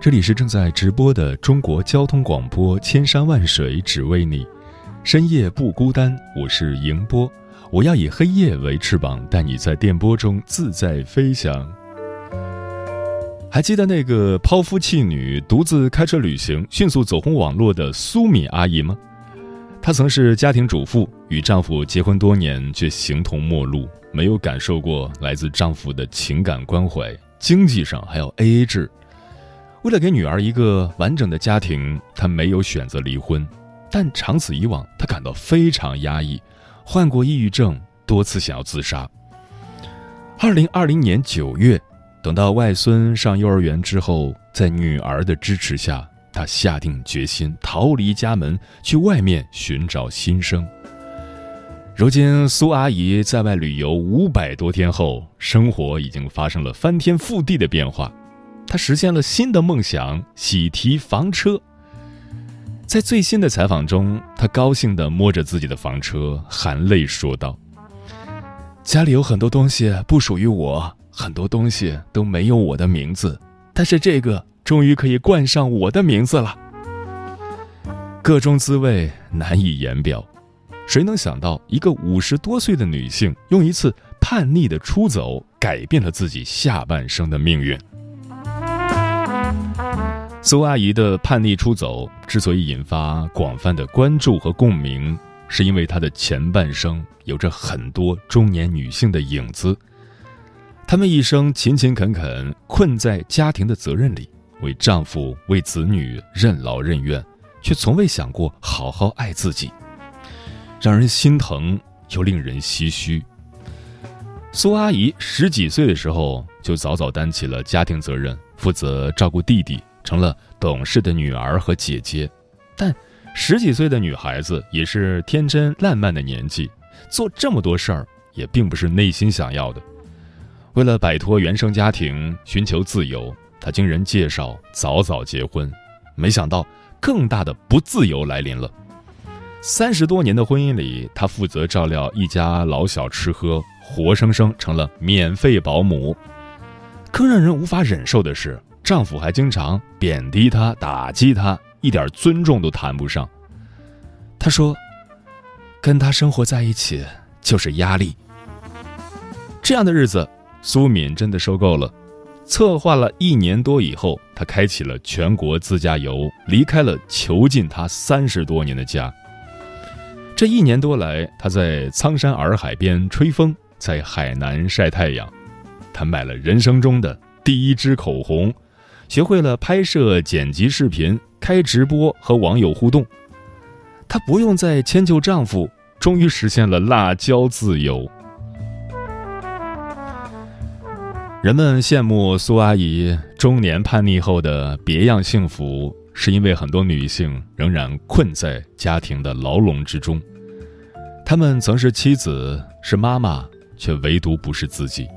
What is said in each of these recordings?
这里是正在直播的中国交通广播《千山万水只为你》，深夜不孤单，我是迎波，我要以黑夜为翅膀，带你在电波中自在飞翔。还记得那个抛夫弃女、独自开车旅行、迅速走红网络的苏敏阿姨吗？她曾是家庭主妇，与丈夫结婚多年，却形同陌路，没有感受过来自丈夫的情感关怀。经济上还要 A A 制，为了给女儿一个完整的家庭，她没有选择离婚，但长此以往，她感到非常压抑，患过抑郁症，多次想要自杀。二零二零年九月，等到外孙上幼儿园之后，在女儿的支持下，她下定决心逃离家门，去外面寻找新生。如今，苏阿姨在外旅游五百多天后，生活已经发生了翻天覆地的变化。她实现了新的梦想——喜提房车。在最新的采访中，她高兴地摸着自己的房车，含泪说道：“家里有很多东西不属于我，很多东西都没有我的名字，但是这个终于可以冠上我的名字了。各种滋味难以言表。”谁能想到，一个五十多岁的女性用一次叛逆的出走，改变了自己下半生的命运？苏阿姨的叛逆出走之所以引发广泛的关注和共鸣，是因为她的前半生有着很多中年女性的影子。她们一生勤勤恳恳，困在家庭的责任里，为丈夫、为子女任劳任怨，却从未想过好好爱自己。让人心疼又令人唏嘘。苏阿姨十几岁的时候就早早担起了家庭责任，负责照顾弟弟，成了懂事的女儿和姐姐。但十几岁的女孩子也是天真烂漫的年纪，做这么多事儿也并不是内心想要的。为了摆脱原生家庭，寻求自由，她经人介绍早早结婚，没想到更大的不自由来临了。三十多年的婚姻里，她负责照料一家老小吃喝，活生生成了免费保姆。更让人无法忍受的是，丈夫还经常贬低她、打击她，一点尊重都谈不上。她说：“跟他生活在一起就是压力。”这样的日子，苏敏真的受够了。策划了一年多以后，她开启了全国自驾游，离开了囚禁她三十多年的家。这一年多来，她在苍山洱海边吹风，在海南晒太阳。他买了人生中的第一支口红，学会了拍摄、剪辑视频、开直播和网友互动。她不用再迁就丈夫，终于实现了辣椒自由。人们羡慕苏阿姨中年叛逆后的别样幸福。是因为很多女性仍然困在家庭的牢笼之中，她们曾是妻子，是妈妈，却唯独不是自己。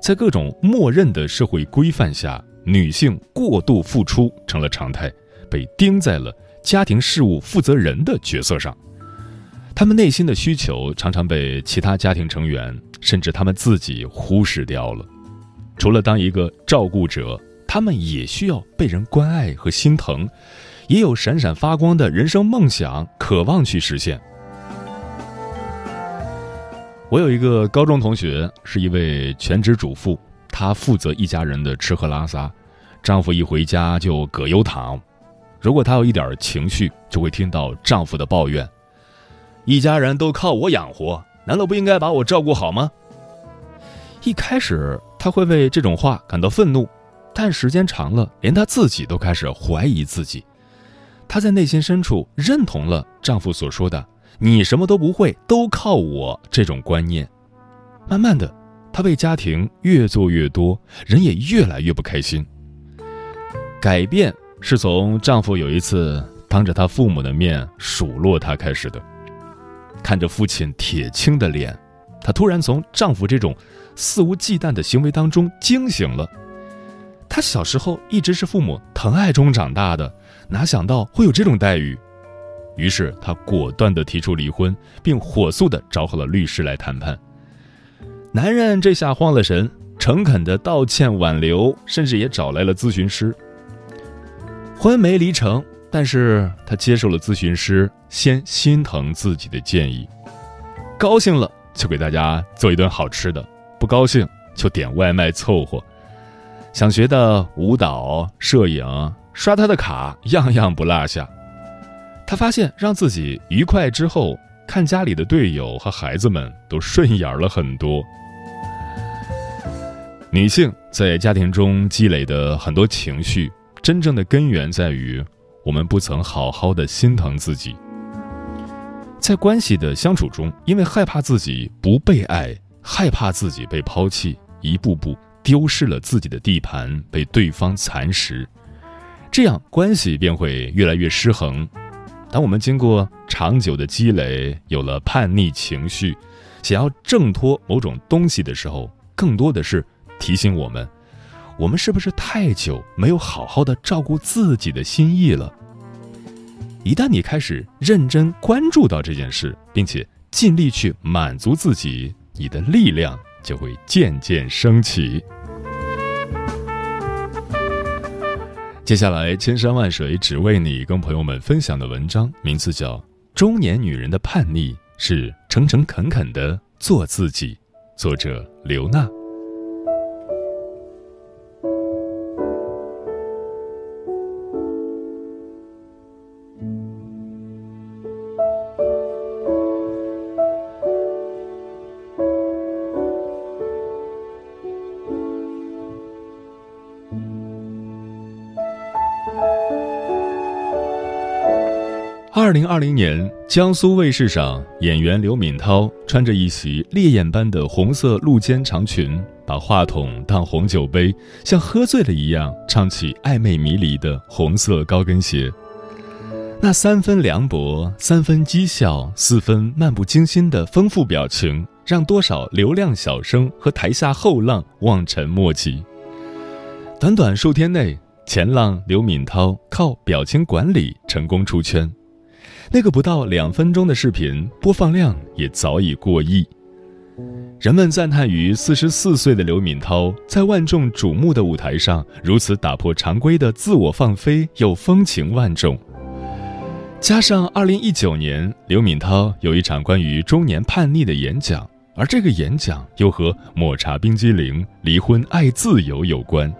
在各种默认的社会规范下，女性过度付出成了常态，被钉在了家庭事务负责人的角色上。她们内心的需求常常被其他家庭成员，甚至她们自己忽视掉了。除了当一个照顾者。他们也需要被人关爱和心疼，也有闪闪发光的人生梦想，渴望去实现。我有一个高中同学，是一位全职主妇，她负责一家人的吃喝拉撒，丈夫一回家就葛优躺。如果她有一点情绪，就会听到丈夫的抱怨：“一家人都靠我养活，难道不应该把我照顾好吗？”一开始，她会为这种话感到愤怒。但时间长了，连她自己都开始怀疑自己。她在内心深处认同了丈夫所说的“你什么都不会，都靠我”这种观念。慢慢的，她为家庭越做越多，人也越来越不开心。改变是从丈夫有一次当着她父母的面数落她开始的。看着父亲铁青的脸，她突然从丈夫这种肆无忌惮的行为当中惊醒了。她小时候一直是父母疼爱中长大的，哪想到会有这种待遇？于是她果断地提出离婚，并火速地找好了律师来谈判。男人这下慌了神，诚恳地道歉挽留，甚至也找来了咨询师。婚没离成，但是他接受了咨询师先心疼自己的建议，高兴了就给大家做一顿好吃的，不高兴就点外卖凑合。想学的舞蹈、摄影、刷他的卡，样样不落下。他发现让自己愉快之后，看家里的队友和孩子们都顺眼了很多。女性在家庭中积累的很多情绪，真正的根源在于我们不曾好好的心疼自己。在关系的相处中，因为害怕自己不被爱，害怕自己被抛弃，一步步丢失了自己的地盘，被对方蚕食，这样关系便会越来越失衡。当我们经过长久的积累，有了叛逆情绪，想要挣脱某种东西的时候，更多的是提醒我们：我们是不是太久没有好好的照顾自己的心意了？一旦你开始认真关注到这件事，并且尽力去满足自己，你的力量就会渐渐升起。接下来，千山万水只为你，跟朋友们分享的文章名字叫《中年女人的叛逆是诚诚恳恳的做自己》，作者刘娜。二零二零年，江苏卫视上，演员刘敏涛穿着一袭烈焰般的红色露肩长裙，把话筒当红酒杯，像喝醉了一样唱起暧昧迷离的《红色高跟鞋》。那三分凉薄，三分讥笑，四分漫不经心的丰富表情，让多少流量小生和台下后浪望尘莫及。短短数天内，前浪刘敏涛靠表情管理成功出圈。那个不到两分钟的视频播放量也早已过亿，人们赞叹于四十四岁的刘敏涛在万众瞩目的舞台上如此打破常规的自我放飞，又风情万种。加上二零一九年，刘敏涛有一场关于中年叛逆的演讲，而这个演讲又和抹茶冰激凌、离婚、爱自由有关。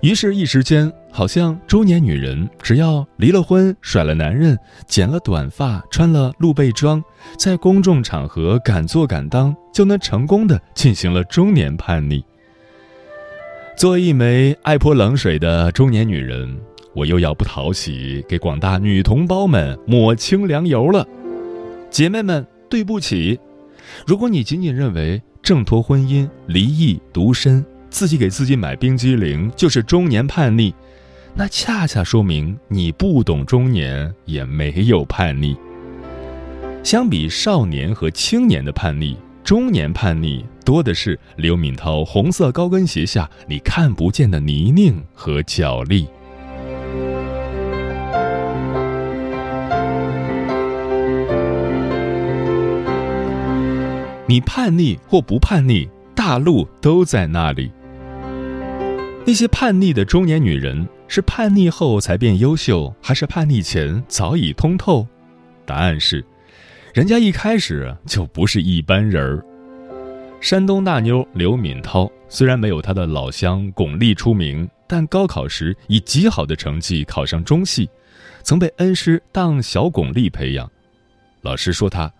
于是，一时间，好像中年女人只要离了婚、甩了男人、剪了短发、穿了露背装，在公众场合敢做敢当，就能成功的进行了中年叛逆。作为一枚爱泼冷水的中年女人，我又要不讨喜，给广大女同胞们抹清凉油了。姐妹们，对不起！如果你仅仅认为挣脱婚姻、离异、独身，自己给自己买冰激凌就是中年叛逆，那恰恰说明你不懂中年，也没有叛逆。相比少年和青年的叛逆，中年叛逆多的是刘敏涛红色高跟鞋下你看不见的泥泞和脚力。你叛逆或不叛逆，大陆都在那里。那些叛逆的中年女人，是叛逆后才变优秀，还是叛逆前早已通透？答案是，人家一开始就不是一般人儿。山东大妞刘敏涛虽然没有她的老乡巩俐出名，但高考时以极好的成绩考上中戏，曾被恩师当小巩俐培养。老师说她：“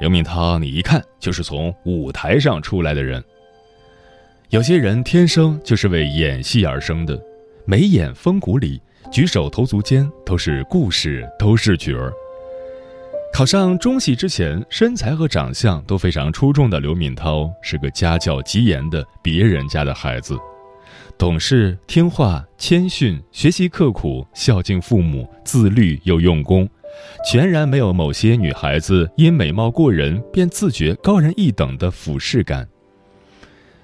刘敏涛，你一看就是从舞台上出来的人。”有些人天生就是为演戏而生的，眉眼风骨里、举手投足间都是故事，都是角儿。考上中戏之前，身材和长相都非常出众的刘敏涛，是个家教极严的别人家的孩子。懂事、听话、谦逊、学习刻苦、孝敬父母、自律又用功，全然没有某些女孩子因美貌过人便自觉高人一等的俯视感。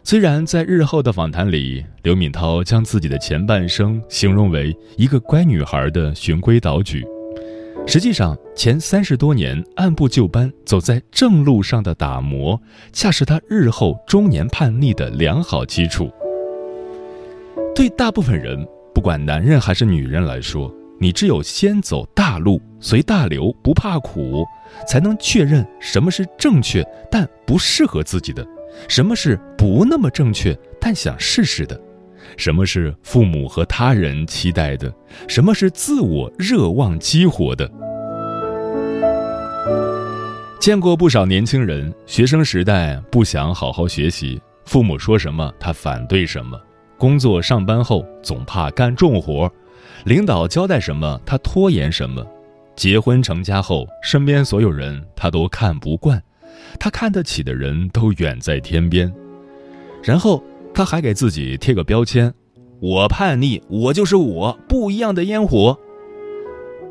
虽然在日后的访谈里，刘敏涛将自己的前半生形容为一个乖女孩的循规蹈矩，实际上前三十多年按部就班走在正路上的打磨，恰是她日后中年叛逆的良好基础。对大部分人，不管男人还是女人来说，你只有先走大路，随大流，不怕苦，才能确认什么是正确但不适合自己的。什么是不那么正确但想试试的？什么是父母和他人期待的？什么是自我热望激活的？见过不少年轻人，学生时代不想好好学习，父母说什么他反对什么；工作上班后总怕干重活，领导交代什么他拖延什么；结婚成家后，身边所有人他都看不惯。他看得起的人都远在天边，然后他还给自己贴个标签：“我叛逆，我就是我，不一样的烟火。”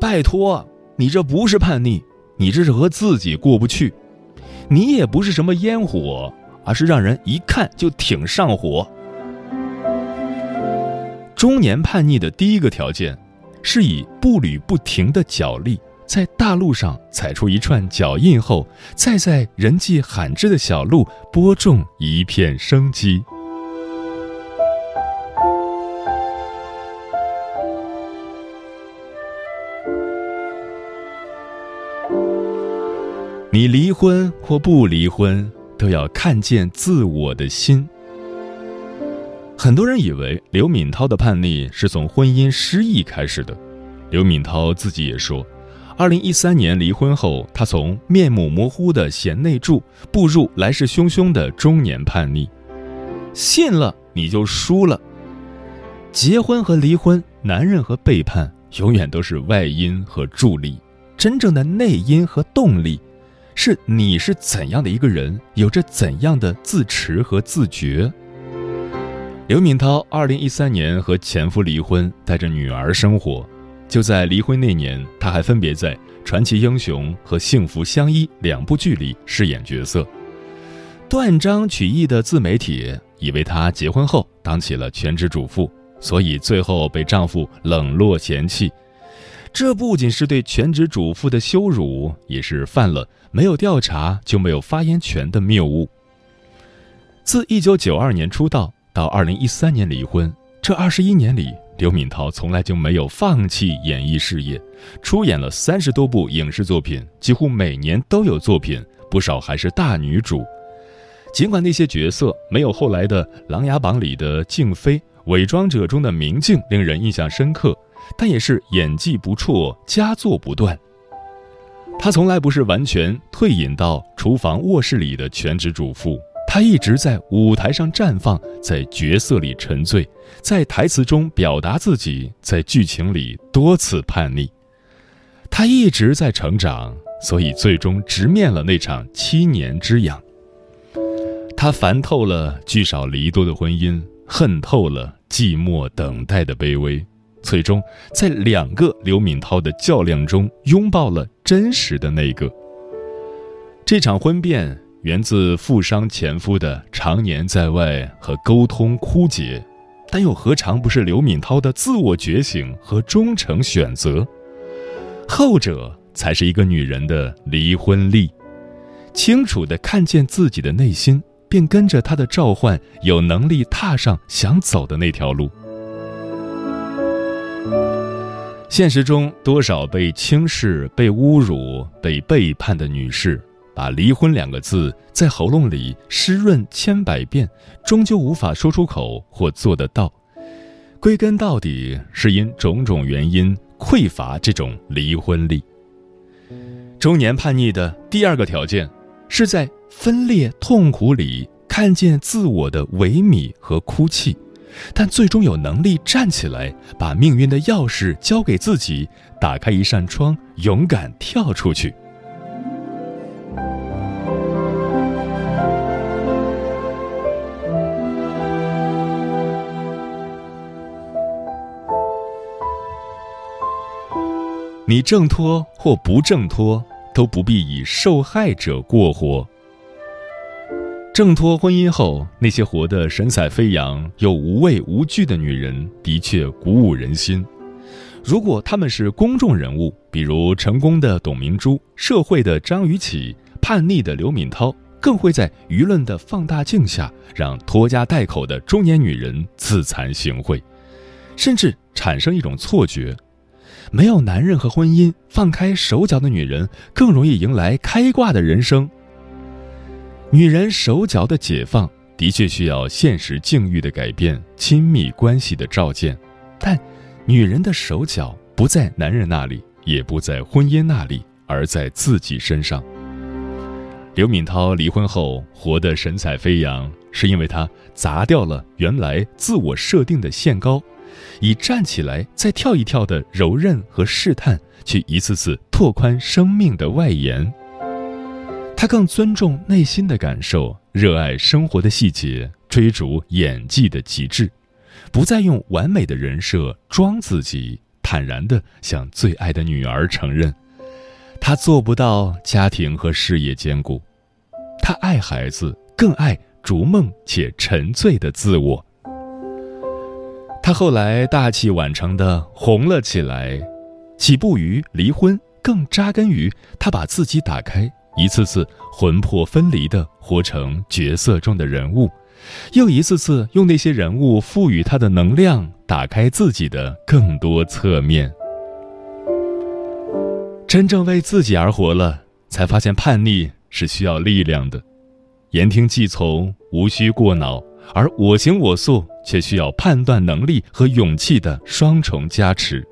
拜托，你这不是叛逆，你这是和自己过不去。你也不是什么烟火，而是让人一看就挺上火。中年叛逆的第一个条件，是以步履不停的脚力。在大路上踩出一串脚印后，再在人迹罕至的小路播种一片生机。你离婚或不离婚，都要看见自我的心。很多人以为刘敏涛的叛逆是从婚姻失意开始的，刘敏涛自己也说。二零一三年离婚后，他从面目模糊的贤内助步入来势汹汹的中年叛逆。信了你就输了。结婚和离婚，男人和背叛永远都是外因和助力，真正的内因和动力，是你是怎样的一个人，有着怎样的自持和自觉。刘敏涛二零一三年和前夫离婚，带着女儿生活。就在离婚那年，他还分别在《传奇英雄》和《幸福相依》两部剧里饰演角色。断章取义的自媒体以为她结婚后当起了全职主妇，所以最后被丈夫冷落嫌弃。这不仅是对全职主妇的羞辱，也是犯了没有调查就没有发言权的谬误。自1992年出道到2013年离婚，这二十一年里。刘敏涛从来就没有放弃演艺事业，出演了三十多部影视作品，几乎每年都有作品，不少还是大女主。尽管那些角色没有后来的《琅琊榜》里的静妃、《伪装者》中的明镜令人印象深刻，但也是演技不错，佳作不断。她从来不是完全退隐到厨房、卧室里的全职主妇。他一直在舞台上绽放，在角色里沉醉，在台词中表达自己，在剧情里多次叛逆。他一直在成长，所以最终直面了那场七年之痒。他烦透了聚少离多的婚姻，恨透了寂寞等待的卑微，最终在两个刘敏涛的较量中拥抱了真实的那个。这场婚变。源自富商前夫的常年在外和沟通枯竭，但又何尝不是刘敏涛的自我觉醒和忠诚选择？后者才是一个女人的离婚力，清楚地看见自己的内心，便跟着他的召唤，有能力踏上想走的那条路。现实中，多少被轻视、被侮辱、被背叛的女士。把“离婚”两个字在喉咙里湿润千百遍，终究无法说出口或做得到。归根到底，是因种种原因匮乏这种离婚力。中年叛逆的第二个条件，是在分裂痛苦里看见自我的萎靡和哭泣，但最终有能力站起来，把命运的钥匙交给自己，打开一扇窗，勇敢跳出去。你挣脱或不挣脱，都不必以受害者过活。挣脱婚姻后，那些活得神采飞扬又无畏无惧的女人，的确鼓舞人心。如果她们是公众人物，比如成功的董明珠、社会的张雨绮、叛逆的刘敏涛，更会在舆论的放大镜下，让拖家带口的中年女人自惭形秽，甚至产生一种错觉：没有男人和婚姻，放开手脚的女人更容易迎来开挂的人生。女人手脚的解放的确需要现实境遇的改变、亲密关系的照见，但女人的手脚不在男人那里，也不在婚姻那里，而在自己身上。刘敏涛离婚后活得神采飞扬，是因为她砸掉了原来自我设定的限高，以站起来再跳一跳的柔韧和试探，去一次次拓宽生命的外延。他更尊重内心的感受，热爱生活的细节，追逐演技的极致，不再用完美的人设装自己，坦然地向最爱的女儿承认，他做不到家庭和事业兼顾。他爱孩子，更爱逐梦且沉醉的自我。他后来大器晚成的红了起来，起步于离婚，更扎根于他把自己打开。一次次魂魄分离的活成角色中的人物，又一次次用那些人物赋予他的能量，打开自己的更多侧面。真正为自己而活了，才发现叛逆是需要力量的，言听计从无需过脑，而我行我素却需要判断能力和勇气的双重加持。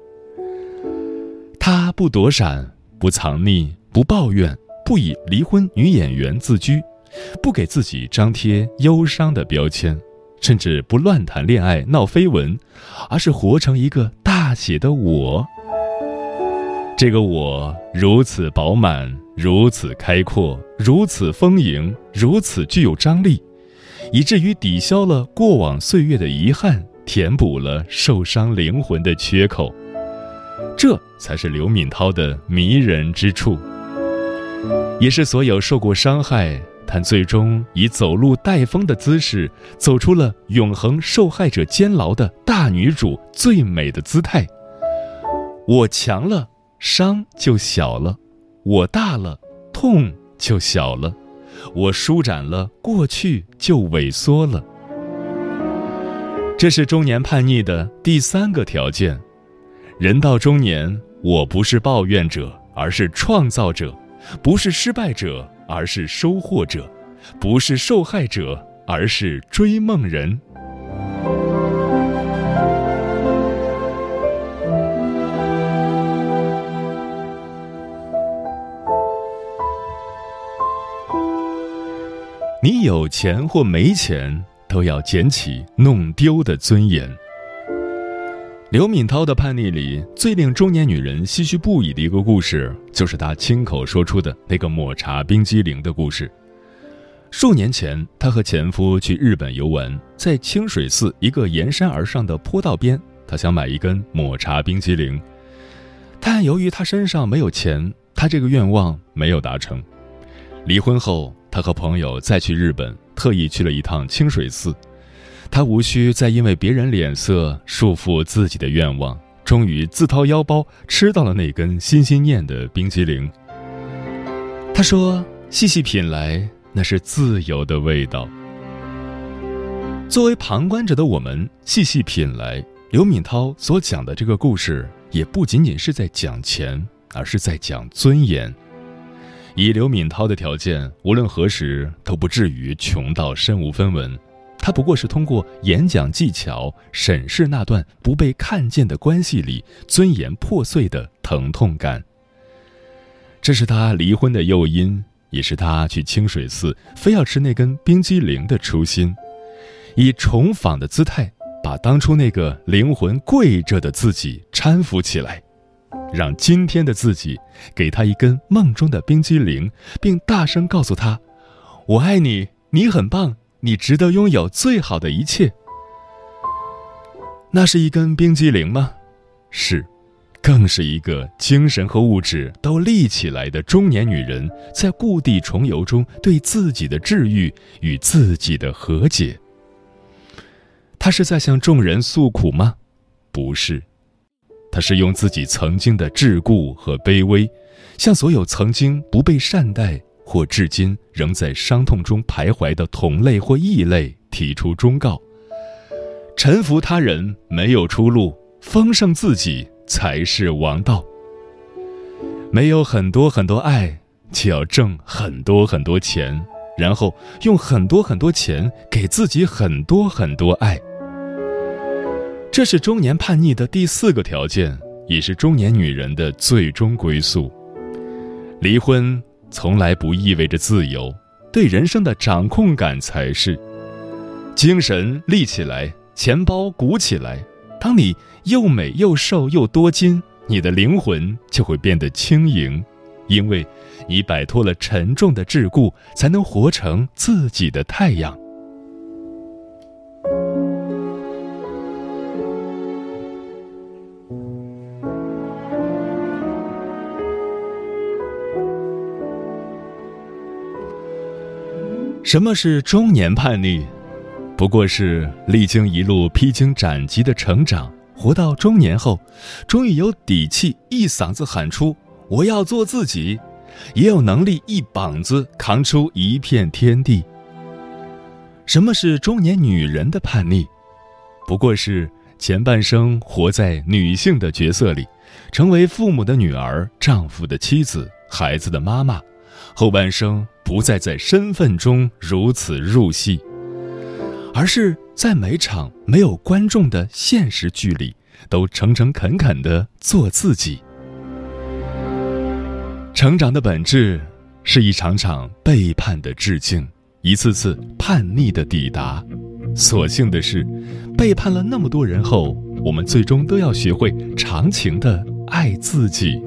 他不躲闪，不藏匿，不抱怨。不以离婚女演员自居，不给自己张贴忧伤的标签，甚至不乱谈恋爱、闹绯闻，而是活成一个大写的我。这个我如此饱满，如此开阔，如此丰盈，如此具有张力，以至于抵消了过往岁月的遗憾，填补了受伤灵魂的缺口。这才是刘敏涛的迷人之处。也是所有受过伤害，但最终以走路带风的姿势走出了永恒受害者监牢的大女主最美的姿态。我强了，伤就小了；我大了，痛就小了；我舒展了，过去就萎缩了。这是中年叛逆的第三个条件。人到中年，我不是抱怨者，而是创造者。不是失败者，而是收获者；不是受害者，而是追梦人。你有钱或没钱，都要捡起弄丢的尊严。刘敏涛的叛逆里，最令中年女人唏嘘不已的一个故事，就是她亲口说出的那个抹茶冰激凌的故事。数年前，她和前夫去日本游玩，在清水寺一个沿山而上的坡道边，她想买一根抹茶冰激凌，但由于她身上没有钱，她这个愿望没有达成。离婚后，他和朋友再去日本，特意去了一趟清水寺。他无需再因为别人脸色束缚自己的愿望，终于自掏腰包吃到了那根心心念的冰激凌。他说：“细细品来，那是自由的味道。”作为旁观者的我们，细细品来，刘敏涛所讲的这个故事，也不仅仅是在讲钱，而是在讲尊严。以刘敏涛的条件，无论何时都不至于穷到身无分文。他不过是通过演讲技巧审视那段不被看见的关系里尊严破碎的疼痛感。这是他离婚的诱因，也是他去清水寺非要吃那根冰激凌的初心。以重访的姿态，把当初那个灵魂跪着的自己搀扶起来，让今天的自己给他一根梦中的冰激凌，并大声告诉他：“我爱你，你很棒。”你值得拥有最好的一切。那是一根冰激凌吗？是，更是一个精神和物质都立起来的中年女人，在故地重游中对自己的治愈与自己的和解。她是在向众人诉苦吗？不是，他是用自己曾经的桎梏和卑微，向所有曾经不被善待或至今仍在伤痛中徘徊的同类或异类提出忠告：臣服他人没有出路，丰盛自己。才是王道。没有很多很多爱，就要挣很多很多钱，然后用很多很多钱给自己很多很多爱。这是中年叛逆的第四个条件，也是中年女人的最终归宿。离婚从来不意味着自由，对人生的掌控感才是。精神立起来，钱包鼓起来。当你又美又瘦又多金，你的灵魂就会变得轻盈，因为，你摆脱了沉重的桎梏，才能活成自己的太阳。什么是中年叛逆？不过是历经一路披荆斩棘的成长，活到中年后，终于有底气一嗓子喊出“我要做自己”，也有能力一膀子扛出一片天地。什么是中年女人的叛逆？不过是前半生活在女性的角色里，成为父母的女儿、丈夫的妻子、孩子的妈妈，后半生不再在身份中如此入戏。而是在每场没有观众的现实剧里，都诚诚恳恳地做自己。成长的本质是一场场背叛的致敬，一次次叛逆的抵达。所幸的是，背叛了那么多人后，我们最终都要学会长情的爱自己。